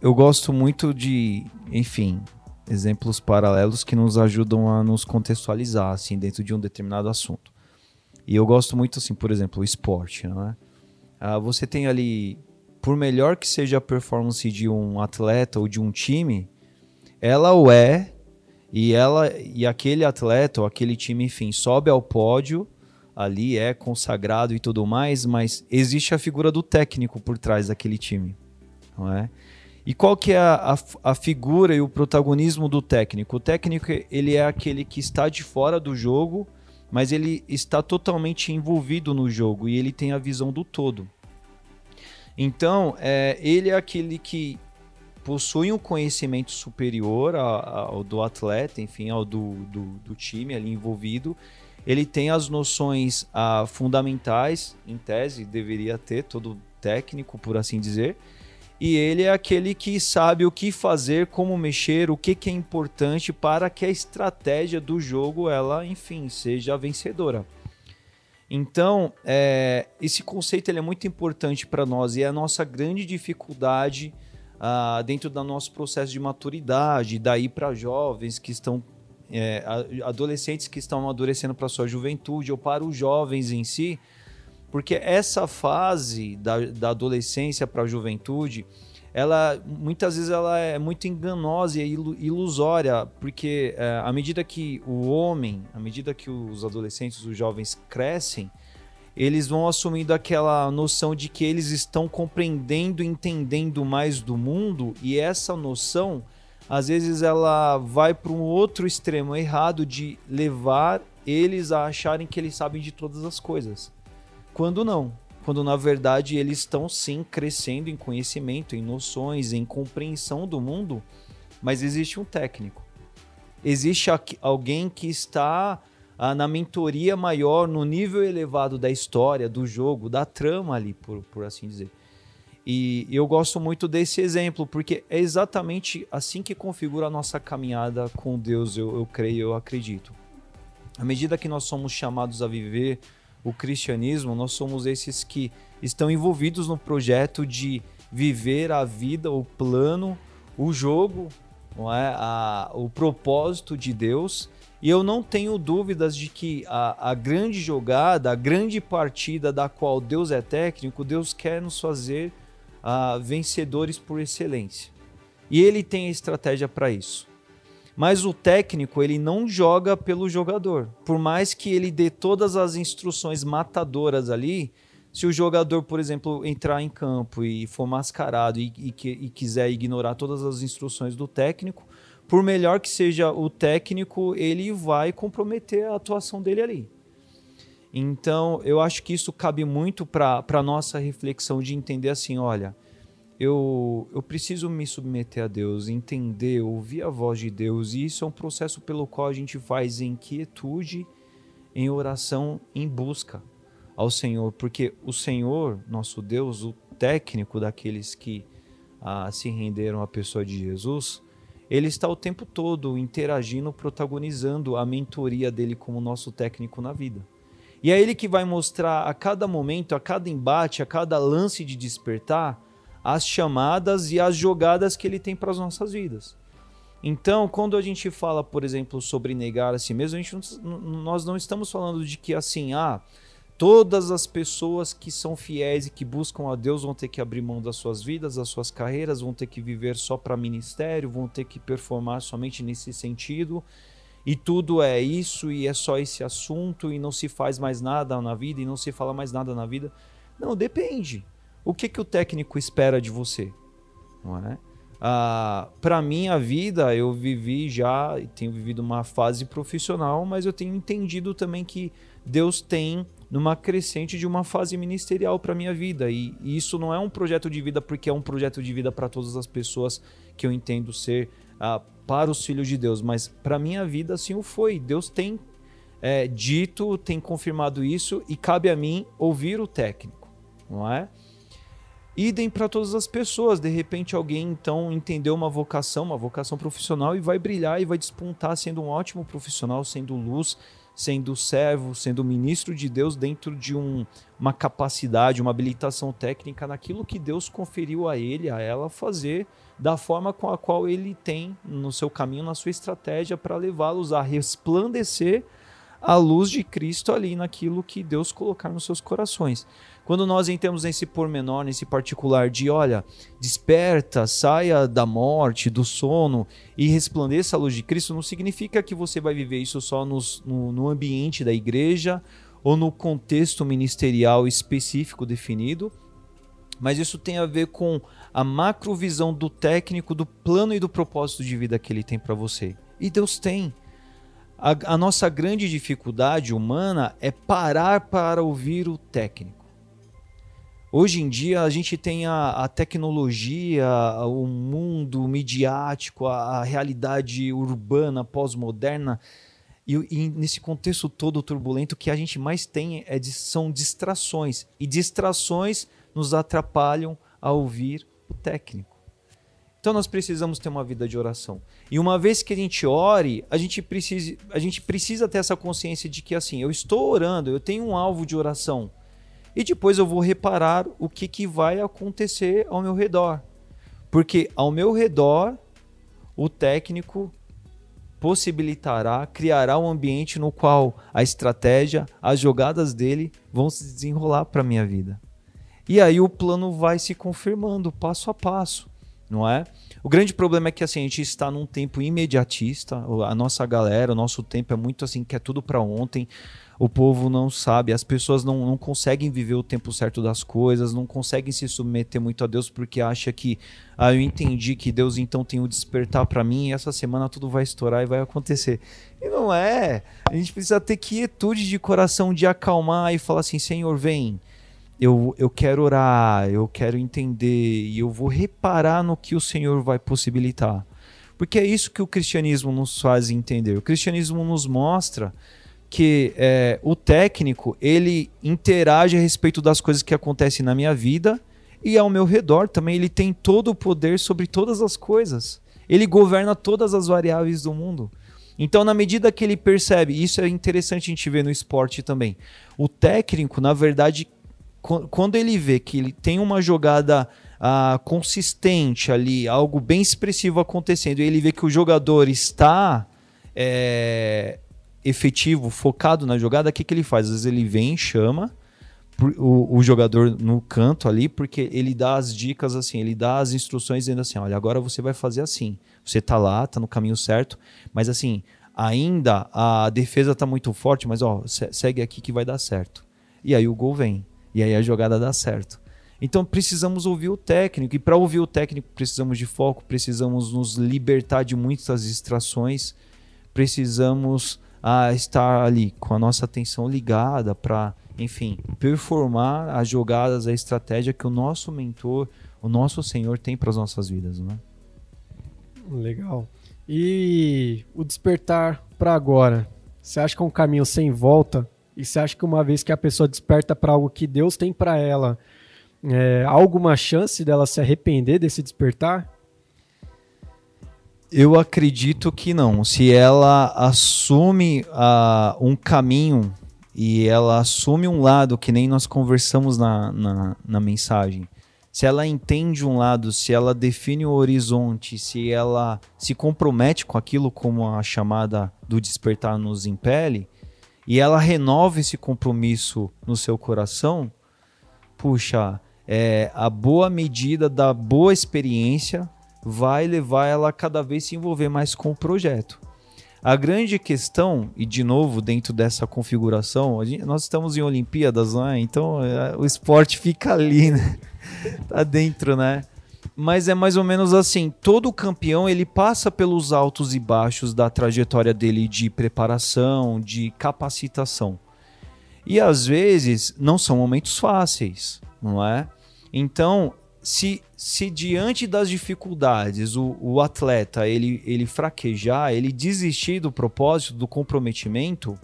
eu gosto muito de, enfim, exemplos paralelos que nos ajudam a nos contextualizar assim dentro de um determinado assunto. E eu gosto muito assim, por exemplo, o esporte, não é? Uh, você tem ali, por melhor que seja a performance de um atleta ou de um time, ela o é e ela e aquele atleta ou aquele time, enfim, sobe ao pódio ali é consagrado e tudo mais, mas existe a figura do técnico por trás daquele time, não é? E qual que é a, a, a, figura e o protagonismo do técnico? O técnico ele é aquele que está de fora do jogo, mas ele está totalmente envolvido no jogo e ele tem a visão do todo. Então, é, ele é aquele que possui um conhecimento superior ao, do atleta, enfim, ao do, do, do time ali envolvido, ele tem as noções ah, fundamentais, em tese, deveria ter, todo técnico, por assim dizer. E ele é aquele que sabe o que fazer, como mexer, o que, que é importante para que a estratégia do jogo, ela, enfim, seja vencedora. Então, é, esse conceito ele é muito importante para nós e é a nossa grande dificuldade ah, dentro do nosso processo de maturidade, daí para jovens que estão é, adolescentes que estão amadurecendo para sua juventude ou para os jovens em si, porque essa fase da, da adolescência para a juventude, ela muitas vezes ela é muito enganosa e ilusória, porque é, à medida que o homem, à medida que os adolescentes, os jovens crescem, eles vão assumindo aquela noção de que eles estão compreendendo, entendendo mais do mundo e essa noção às vezes ela vai para um outro extremo errado de levar eles a acharem que eles sabem de todas as coisas. Quando não. Quando na verdade eles estão sim crescendo em conhecimento, em noções, em compreensão do mundo, mas existe um técnico. Existe alguém que está ah, na mentoria maior, no nível elevado da história, do jogo, da trama ali, por, por assim dizer. E eu gosto muito desse exemplo, porque é exatamente assim que configura a nossa caminhada com Deus, eu, eu creio, eu acredito. À medida que nós somos chamados a viver o cristianismo, nós somos esses que estão envolvidos no projeto de viver a vida, o plano, o jogo, não é? a, o propósito de Deus. E eu não tenho dúvidas de que a, a grande jogada, a grande partida da qual Deus é técnico, Deus quer nos fazer uh, vencedores por excelência. E ele tem a estratégia para isso. Mas o técnico, ele não joga pelo jogador. Por mais que ele dê todas as instruções matadoras ali, se o jogador, por exemplo, entrar em campo e for mascarado e, e, e quiser ignorar todas as instruções do técnico, por melhor que seja o técnico, ele vai comprometer a atuação dele ali. Então, eu acho que isso cabe muito para a nossa reflexão de entender assim: olha, eu, eu preciso me submeter a Deus, entender, ouvir a voz de Deus, e isso é um processo pelo qual a gente faz em quietude, em oração, em busca ao Senhor, porque o Senhor, nosso Deus, o técnico daqueles que ah, se renderam à pessoa de Jesus, ele está o tempo todo interagindo, protagonizando a mentoria dele como nosso técnico na vida. E é ele que vai mostrar a cada momento, a cada embate, a cada lance de despertar, as chamadas e as jogadas que ele tem para as nossas vidas. Então, quando a gente fala, por exemplo, sobre negar a si mesmo, a gente não, nós não estamos falando de que assim, ah, todas as pessoas que são fiéis e que buscam a Deus vão ter que abrir mão das suas vidas, das suas carreiras, vão ter que viver só para ministério, vão ter que performar somente nesse sentido. E tudo é isso e é só esse assunto e não se faz mais nada na vida e não se fala mais nada na vida. Não, depende o que, que o técnico espera de você? Não é? Ah, para mim, a vida, eu vivi já, tenho vivido uma fase profissional, mas eu tenho entendido também que Deus tem numa crescente de uma fase ministerial para minha vida. E, e, isso não é um projeto de vida porque é um projeto de vida para todas as pessoas que eu entendo ser ah, para os filhos de Deus, mas para minha vida assim o foi. Deus tem é, dito, tem confirmado isso e cabe a mim ouvir o técnico, não é? Idem para todas as pessoas. De repente, alguém então entendeu uma vocação, uma vocação profissional e vai brilhar e vai despontar sendo um ótimo profissional, sendo luz, sendo servo, sendo ministro de Deus dentro de um, uma capacidade, uma habilitação técnica naquilo que Deus conferiu a ele, a ela fazer da forma com a qual ele tem no seu caminho, na sua estratégia para levá-los a resplandecer a luz de Cristo ali naquilo que Deus colocar nos seus corações. Quando nós entramos nesse pormenor, nesse particular de, olha, desperta, saia da morte, do sono e resplandeça a luz de Cristo, não significa que você vai viver isso só nos, no, no ambiente da igreja ou no contexto ministerial específico definido, mas isso tem a ver com a macrovisão do técnico, do plano e do propósito de vida que ele tem para você. E Deus tem. A, a, nossa grande dificuldade humana é parar para ouvir o técnico. Hoje em dia a gente tem a, a tecnologia, o mundo midiático, a, a realidade urbana, pós-moderna, e, e, nesse contexto todo turbulento, o que a gente mais tem é são distrações. E distrações nos atrapalham a ouvir o técnico. Então nós precisamos ter uma vida de oração. E uma vez que a gente ore, a gente precisa, a gente precisa ter essa consciência de que assim, eu estou orando, eu tenho um alvo de oração e depois eu vou reparar o que, que vai acontecer ao meu redor. Porque ao meu redor, o técnico possibilitará, criará um ambiente no qual a estratégia, as jogadas dele vão se desenrolar para a minha vida. E aí o plano vai se confirmando passo a passo, não é? O grande problema é que assim, a gente está num tempo imediatista, a nossa galera, o nosso tempo é muito assim, que é tudo para ontem o povo não sabe, as pessoas não, não conseguem viver o tempo certo das coisas, não conseguem se submeter muito a Deus porque acha que, ah, eu entendi que Deus então tem o despertar para mim e essa semana tudo vai estourar e vai acontecer. E não é. A gente precisa ter quietude de coração, de acalmar e falar assim: Senhor, vem. Eu, eu quero orar, eu quero entender e eu vou reparar no que o Senhor vai possibilitar. Porque é isso que o cristianismo nos faz entender. O cristianismo nos mostra que é, o técnico ele interage a respeito das coisas que acontecem na minha vida e ao meu redor também ele tem todo o poder sobre todas as coisas. Ele governa todas as variáveis do mundo. Então, na medida que ele percebe, isso é interessante a gente ver no esporte também. O técnico, na verdade, quando ele vê que ele tem uma jogada ah, consistente ali, algo bem expressivo acontecendo, e ele vê que o jogador está é, efetivo, focado na jogada, o que, que ele faz? Às vezes ele vem, chama o, o, jogador no canto ali, porque ele dá as dicas assim, ele dá as instruções dizendo assim: olha, agora você vai fazer assim. Você tá lá, tá no caminho certo, mas assim, ainda a defesa tá muito forte, mas ó, segue aqui que vai dar certo. E aí o gol vem, e aí a jogada dá certo. Então precisamos ouvir o técnico, e para ouvir o técnico precisamos de foco, precisamos nos libertar de muitas distrações, precisamos a estar ali com a nossa atenção ligada para, enfim, performar as jogadas, a estratégia que o nosso mentor, o nosso Senhor tem para as nossas vidas, não é? Legal. E o despertar para agora, você acha que é um caminho sem volta? E você acha que uma vez que a pessoa desperta para algo que Deus tem para ela, é, há alguma chance dela se arrepender desse despertar? Eu acredito que não. Se ela assume uh, um caminho e ela assume um lado, que nem nós conversamos na, na, na mensagem, se ela entende um lado, se ela define o horizonte, se ela se compromete com aquilo como a chamada do despertar nos impele, e ela renova esse compromisso no seu coração, puxa, é, a boa medida da boa experiência vai levar ela a cada vez se envolver mais com o projeto. A grande questão, e de novo dentro dessa configuração, gente, nós estamos em Olimpíadas, né? então é, o esporte fica ali, né? tá dentro, né? Mas é mais ou menos assim, todo campeão ele passa pelos altos e baixos da trajetória dele de preparação, de capacitação. E às vezes não são momentos fáceis, não é? Então, se, se diante das dificuldades o, o atleta ele, ele fraquejar, ele desistir do propósito, do comprometimento,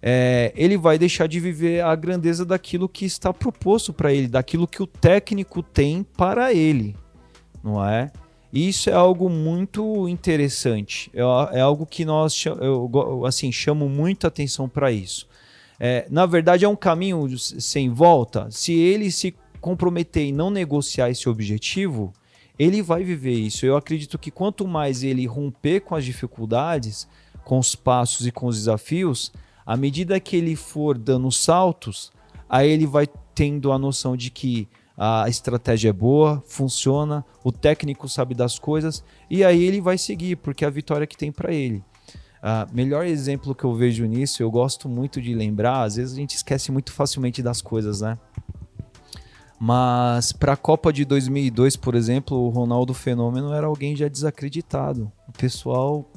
é, ele vai deixar de viver a grandeza daquilo que está proposto para ele, daquilo que o técnico tem para ele, não é? Isso é algo muito interessante, é, é algo que nós eu, assim chamo muita atenção para isso. É, na verdade, é um caminho sem volta. Se ele se comprometer e não negociar esse objetivo, ele vai viver isso. Eu acredito que quanto mais ele romper com as dificuldades, com os passos e com os desafios, à medida que ele for dando saltos, aí ele vai tendo a noção de que a estratégia é boa, funciona, o técnico sabe das coisas e aí ele vai seguir, porque é a vitória que tem para ele. Uh, melhor exemplo que eu vejo nisso, eu gosto muito de lembrar, às vezes a gente esquece muito facilmente das coisas, né? Mas para a Copa de 2002, por exemplo, o Ronaldo Fenômeno era alguém já desacreditado. O pessoal.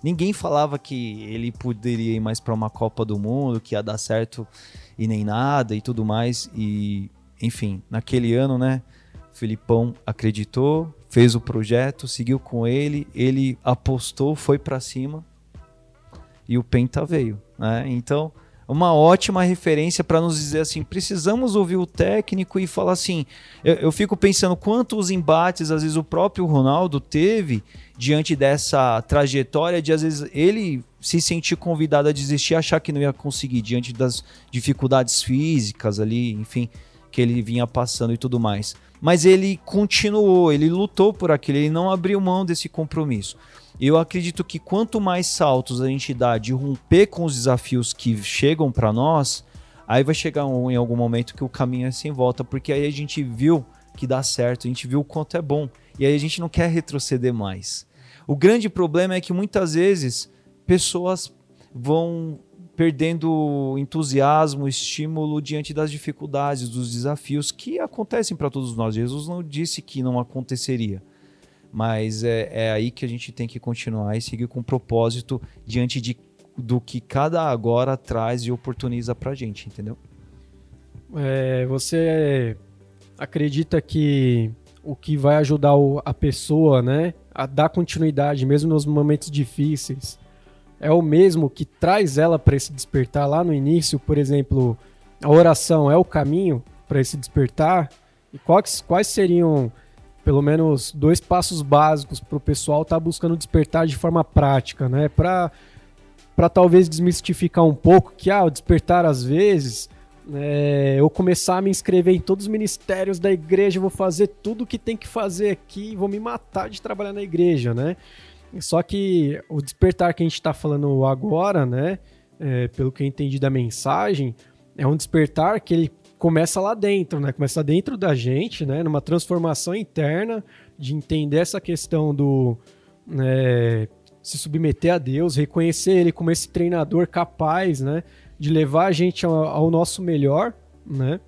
Ninguém falava que ele poderia ir mais para uma Copa do Mundo, que ia dar certo e nem nada e tudo mais. E, enfim, naquele ano, né? Filipão acreditou, fez o projeto, seguiu com ele, ele apostou, foi para cima e o Penta veio. Né? Então, uma ótima referência para nos dizer assim: precisamos ouvir o técnico e falar assim. Eu, eu, fico pensando quantos embates, às vezes, o próprio Ronaldo teve diante dessa trajetória de, às vezes, ele se sentir convidado a desistir, achar que não ia conseguir, diante das dificuldades físicas ali, enfim, que ele vinha passando e tudo mais. Mas ele continuou, ele lutou por aquilo, ele não abriu mão desse compromisso. Eu acredito que quanto mais saltos a gente dá de romper com os desafios que chegam para nós, aí vai chegar um, em algum momento que o caminho é sem volta, porque aí a gente viu que dá certo, a gente viu o quanto é bom, e aí a gente não quer retroceder mais. O grande problema é que muitas vezes pessoas vão perdendo entusiasmo, estímulo diante das dificuldades, dos desafios que acontecem para todos nós. Jesus não disse que não aconteceria. Mas é, é aí que a gente tem que continuar e seguir com propósito diante de, do que cada agora traz e oportuniza pra gente, entendeu? É, você acredita que o que vai ajudar a pessoa, né, a dar continuidade mesmo nos momentos difíceis, é o mesmo que traz ela para esse despertar lá no início, por exemplo, a oração é o caminho para esse despertar? E quais, quais seriam pelo menos dois passos básicos para o pessoal estar tá buscando despertar de forma prática, né? Para para talvez desmistificar um pouco que ah, o despertar às vezes é, eu começar a me inscrever em todos os ministérios da igreja, vou fazer tudo o que tem que fazer aqui, vou me matar de trabalhar na igreja, né? Só que o despertar que a gente está falando agora, né? É, pelo que eu entendi da mensagem, é um despertar que ele começa lá dentro, né? Começa dentro da gente, né? Numa transformação interna de entender essa questão do né, se submeter a Deus, reconhecer Ele como esse treinador capaz, né? De levar a gente ao, ao nosso melhor, né?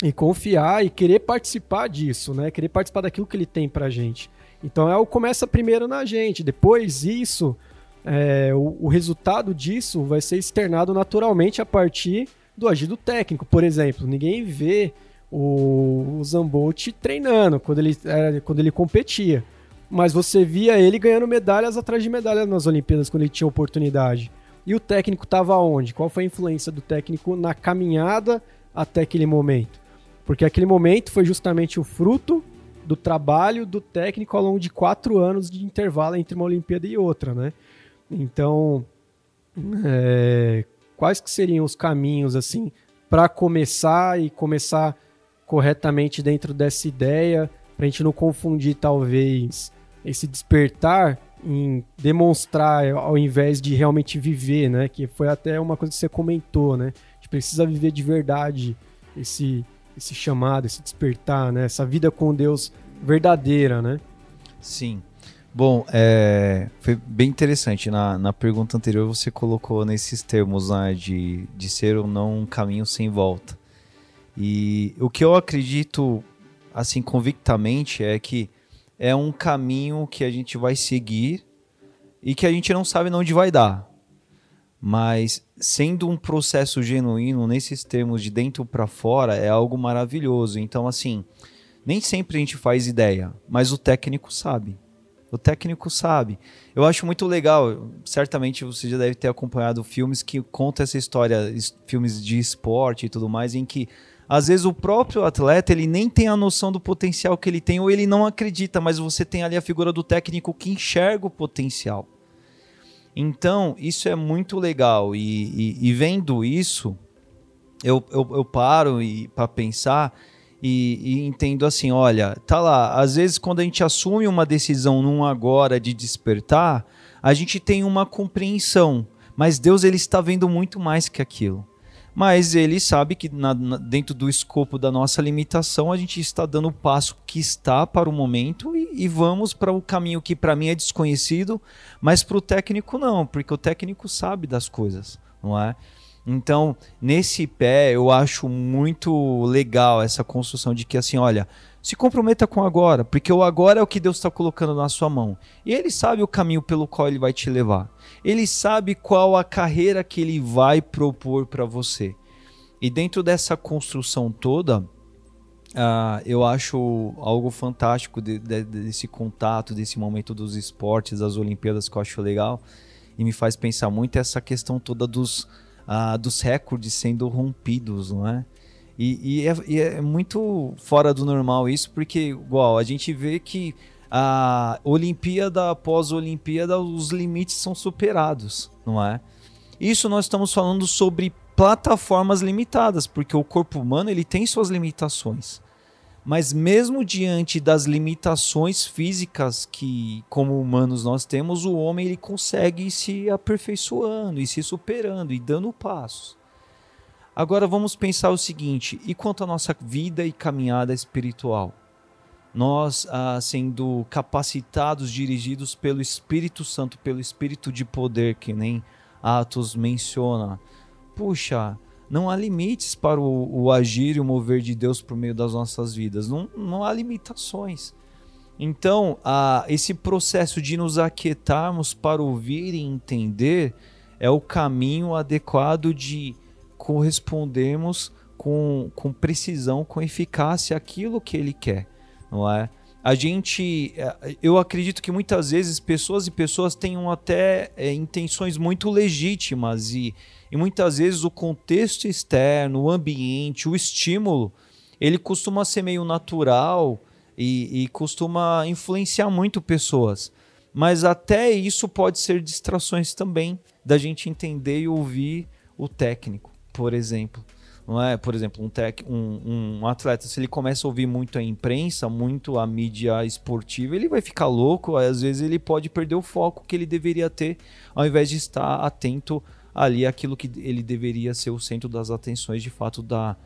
E confiar e querer participar disso, né? Querer participar daquilo que Ele tem pra gente. Então é o começa primeiro na gente, depois isso, é, o, o resultado disso vai ser externado naturalmente a partir do agir do técnico, por exemplo. Ninguém vê o, o Zambolt treinando quando ele, era, quando ele competia. Mas você via ele ganhando medalhas atrás de medalhas nas Olimpíadas quando ele tinha oportunidade. E o técnico estava onde? Qual foi a influência do técnico na caminhada até aquele momento? Porque aquele momento foi justamente o fruto do trabalho do técnico ao longo de quatro anos de intervalo entre uma Olimpíada e outra, né? Então, é, quais que seriam os caminhos assim para começar e começar corretamente dentro dessa ideia, para a gente não confundir talvez esse despertar em demonstrar ao invés de realmente viver, né? Que foi até uma coisa que você comentou, né? A gente precisa viver de verdade esse esse chamado, esse despertar, né? Essa vida com Deus verdadeira, né? Sim. Bom, é, foi bem interessante. Na, na pergunta anterior você colocou nesses termos né, de, de ser ou não um caminho sem volta. E o que eu acredito, assim, convictamente, é que é um caminho que a gente vai seguir e que a gente não sabe onde vai dar. Mas sendo um processo genuíno nesses termos de dentro para fora é algo maravilhoso. Então assim, nem sempre a gente faz ideia, mas o técnico sabe. O técnico sabe. Eu acho muito legal. Certamente você já deve ter acompanhado filmes que contam essa história, filmes de esporte e tudo mais, em que às vezes o próprio atleta ele nem tem a noção do potencial que ele tem ou ele não acredita, mas você tem ali a figura do técnico que enxerga o potencial. Então, isso é muito legal. E, e, e vendo isso, eu, eu, eu paro para pensar e, e, entendo assim: olha, tá lá, às vezes quando a gente assume uma decisão num agora de despertar, a gente tem uma compreensão, mas Deus ele está vendo muito mais que aquilo mas ele sabe que na, na, dentro do escopo da nossa limitação a gente está dando o passo que está para o momento e, e vamos para o caminho que para mim é desconhecido, mas para o técnico não, porque o técnico sabe das coisas, não é? Então, nesse pé, eu acho muito legal essa construção de que assim, olha, se comprometa com agora, porque o agora é o que Deus está colocando na sua mão. E Ele sabe o caminho pelo qual Ele vai te levar. Ele sabe qual a carreira que Ele vai propor para você. E dentro dessa construção toda, uh, eu acho algo fantástico de, de, desse contato, desse momento dos esportes, das Olimpíadas, que eu acho legal. E me faz pensar muito essa questão toda dos, dos recordes sendo rompidos, não é? E, e, é, e, é, muito fora do normal isso, porque, igual, a gente vê que a Olimpíada após Olimpíada, os limites são superados, não é? Isso nós estamos falando sobre plataformas limitadas, porque o corpo humano ele tem suas limitações. Mas mesmo diante das limitações físicas que, como humanos, nós temos, o homem ele consegue ir se aperfeiçoando e se superando e dando passos. Agora vamos pensar o seguinte: e quanto à nossa vida e caminhada espiritual? Nós, ah, sendo capacitados, dirigidos pelo Espírito Santo, pelo Espírito de poder, que nem Atos menciona, puxa, não há limites para o, o, agir e o mover de Deus por meio das nossas vidas, não, não há limitações. Então, ah, esse processo de nos aquietarmos para ouvir e entender é o caminho adequado de correspondemos com, com precisão, com eficácia aquilo que ele quer, não é? A gente, é, eu acredito que muitas vezes pessoas e pessoas tenham até é, intenções muito legítimas e, e muitas vezes o contexto externo, o ambiente, o estímulo, ele costuma ser meio natural e, e costuma influenciar muito pessoas. Mas até isso pode ser distrações também da gente entender e ouvir o técnico por exemplo. Não é? Por exemplo, um, tech, um, um atleta, se ele começa a ouvir muito a imprensa, muito a mídia esportiva, ele vai ficar louco, às vezes ele pode perder o foco que ele deveria ter, ao invés de estar atento ali aquilo que ele deveria ser o centro das atenções, de fato, da,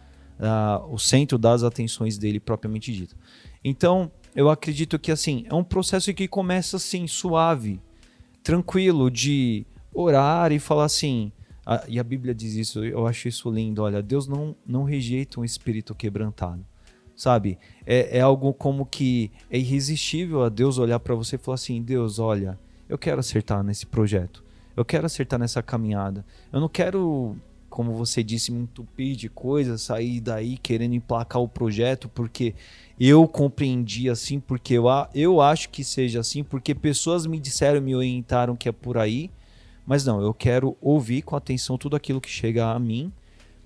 o centro das atenções dele propriamente dito. Então, eu acredito que assim, é um processo que começa assim, suave, tranquilo, de orar e falar assim, a, e a Bíblia diz isso, eu acho isso lindo. Olha, Deus não, não rejeita um espírito quebrantado. Sabe? É, é algo como que é irresistível a Deus olhar para você e falar assim: Deus, olha, eu quero acertar nesse projeto. Eu quero acertar nessa caminhada. Eu não quero como você disse, me entupir de coisas, sair daí querendo emplacar o projeto, porque eu compreendi assim, porque eu, eu acho que seja assim, porque pessoas me disseram, me orientaram que é por aí, mas não, eu quero ouvir com atenção tudo aquilo que chega a mim,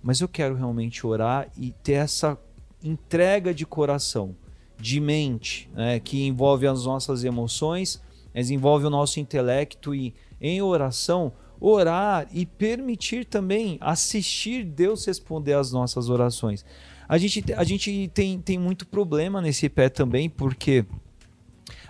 mas eu quero realmente orar e ter essa entrega de coração, de mente, né, que envolve as nossas emoções, mas envolve o nosso intelecto e em oração orar e permitir também assistir Deus responder às nossas orações. A gente, a gente tem, tem muito problema nesse pé também, porque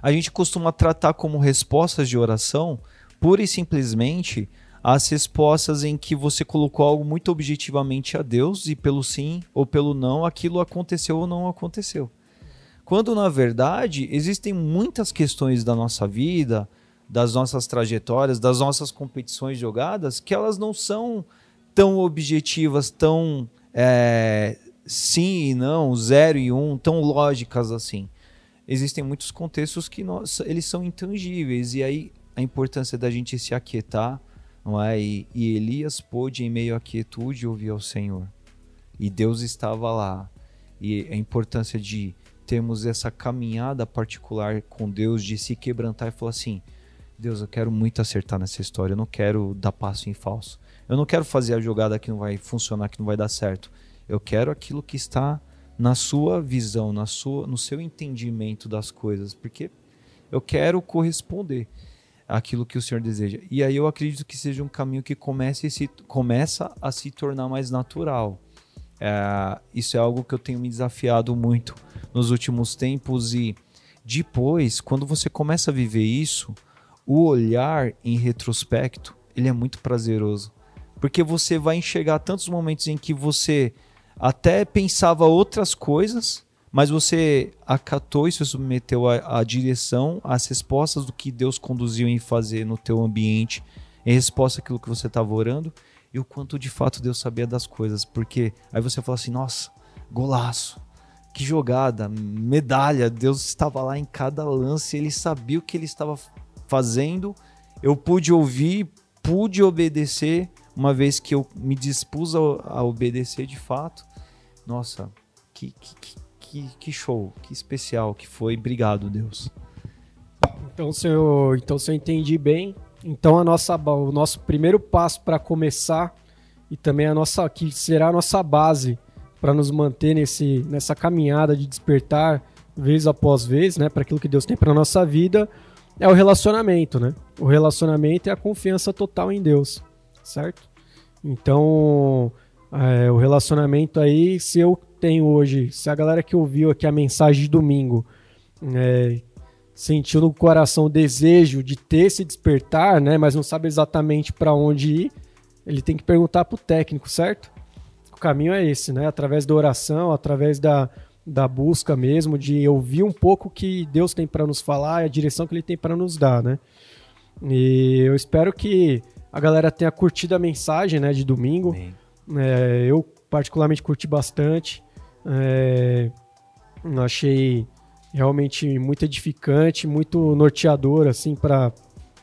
a gente costuma tratar como respostas de oração pura e simplesmente as respostas em que você colocou algo muito objetivamente a Deus e pelo sim ou pelo não aquilo aconteceu ou não aconteceu. Quando na verdade existem muitas questões da nossa vida, das nossas trajetórias, das nossas competições jogadas, que elas não são tão objetivas, tão é, sim e não, zero e um, tão lógicas assim. Existem muitos contextos que nós, eles são intangíveis e aí a importância da gente se aquietar, não é? E, e Elias pôde em meio à quietude ouvir ao Senhor. E Deus estava lá. E a importância de termos essa caminhada particular com Deus, de se quebrantar e falar assim: Deus, eu quero muito acertar nessa história, eu não quero dar passo em falso. Eu não quero fazer a jogada que não vai funcionar, que não vai dar certo. Eu quero aquilo que está na sua visão, na sua, no seu entendimento das coisas, porque eu quero corresponder àquilo que o Senhor deseja. E aí eu acredito que seja um caminho que comece se, começa a se tornar mais natural. É, isso é algo que eu tenho me desafiado muito nos últimos tempos e depois, quando você começa a viver isso, o olhar em retrospecto, ele é muito prazeroso. Porque você vai enxergar tantos momentos em que você até pensava outras coisas, mas você acatou e se submeteu à, direção, às respostas do que Deus conduziu em fazer no teu ambiente, em resposta àquilo que você estava orando, e o quanto de fato Deus sabia das coisas. Porque aí você fala assim, nossa, golaço, que jogada, medalha, Deus estava lá em cada lance, ele sabia o que ele estava fazendo, eu pude ouvir, pude obedecer, uma vez que eu me dispus a, a obedecer de fato. Nossa, que, que, que, que show, que especial que foi. Obrigado, Deus. Então, se eu, então, se eu entendi bem, então a nossa, o nosso primeiro passo para começar e também a nossa que será a nossa base para nos manter nesse, nessa caminhada de despertar vez após vez, né, para aquilo que Deus tem para nossa vida, é o relacionamento, né? O relacionamento é a confiança total em Deus, certo? Então, é, o relacionamento aí, se eu tenho hoje, se a galera que ouviu aqui a mensagem de domingo é, sentiu no coração o desejo de ter esse despertar, né? Mas não sabe exatamente para onde ir, ele tem que perguntar para o técnico, certo? O caminho é esse, né? Através da oração, através da, da busca mesmo, de ouvir um pouco o que Deus tem para nos falar e a direção que Ele tem para nos dar, né? E eu espero que a galera tenha curtido a mensagem, né, de domingo. É, eu particularmente curti bastante. É, achei realmente muito edificante, muito norteador, assim, para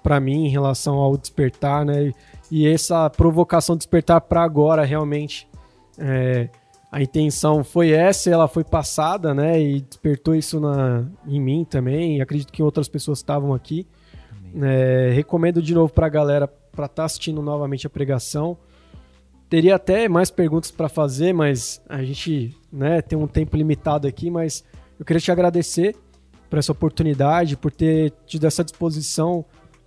para mim em relação ao despertar, né? E essa provocação de despertar para agora realmente é, a intenção foi essa, ela foi passada, né? E despertou isso na, em mim também. acredito que outras pessoas estavam aqui. É, recomendo de novo para a galera para estar tá assistindo novamente a pregação. Teria até mais perguntas para fazer, mas a gente né, tem um tempo limitado aqui. Mas eu queria te agradecer por essa oportunidade, por ter tido essa disposição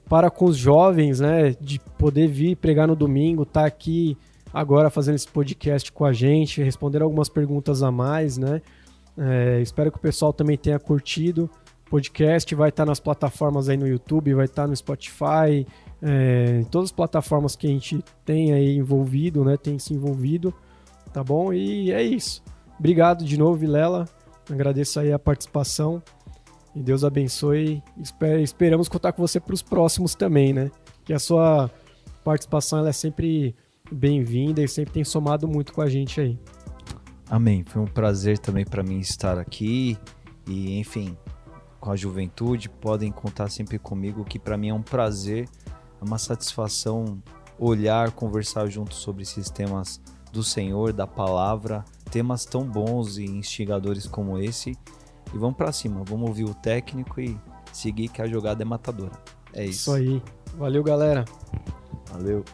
para com os jovens, né? De poder vir pregar no domingo, estar tá aqui agora fazendo esse podcast com a gente, responder algumas perguntas a mais, né? É, espero que o pessoal também tenha curtido. O podcast vai estar nas plataformas aí no YouTube, vai estar no Spotify, é, em todas as plataformas que a gente tem aí envolvido, né? Tem se envolvido, tá bom? E é isso. Obrigado de novo, Vilela. Agradeço aí a participação. E Deus abençoe. Esper esperamos contar com você para os próximos também, né? Que a sua participação ela é sempre bem-vinda e sempre tem somado muito com a gente aí. Amém. Foi um prazer também para mim estar aqui e, enfim, com a juventude. Podem contar sempre comigo, que para mim é um prazer, é uma satisfação olhar, conversar junto sobre esses temas do Senhor, da palavra, temas tão bons e instigadores como esse. E vamos para cima, vamos ouvir o técnico e seguir que a jogada é matadora. É isso. Isso aí. Valeu, galera. Valeu.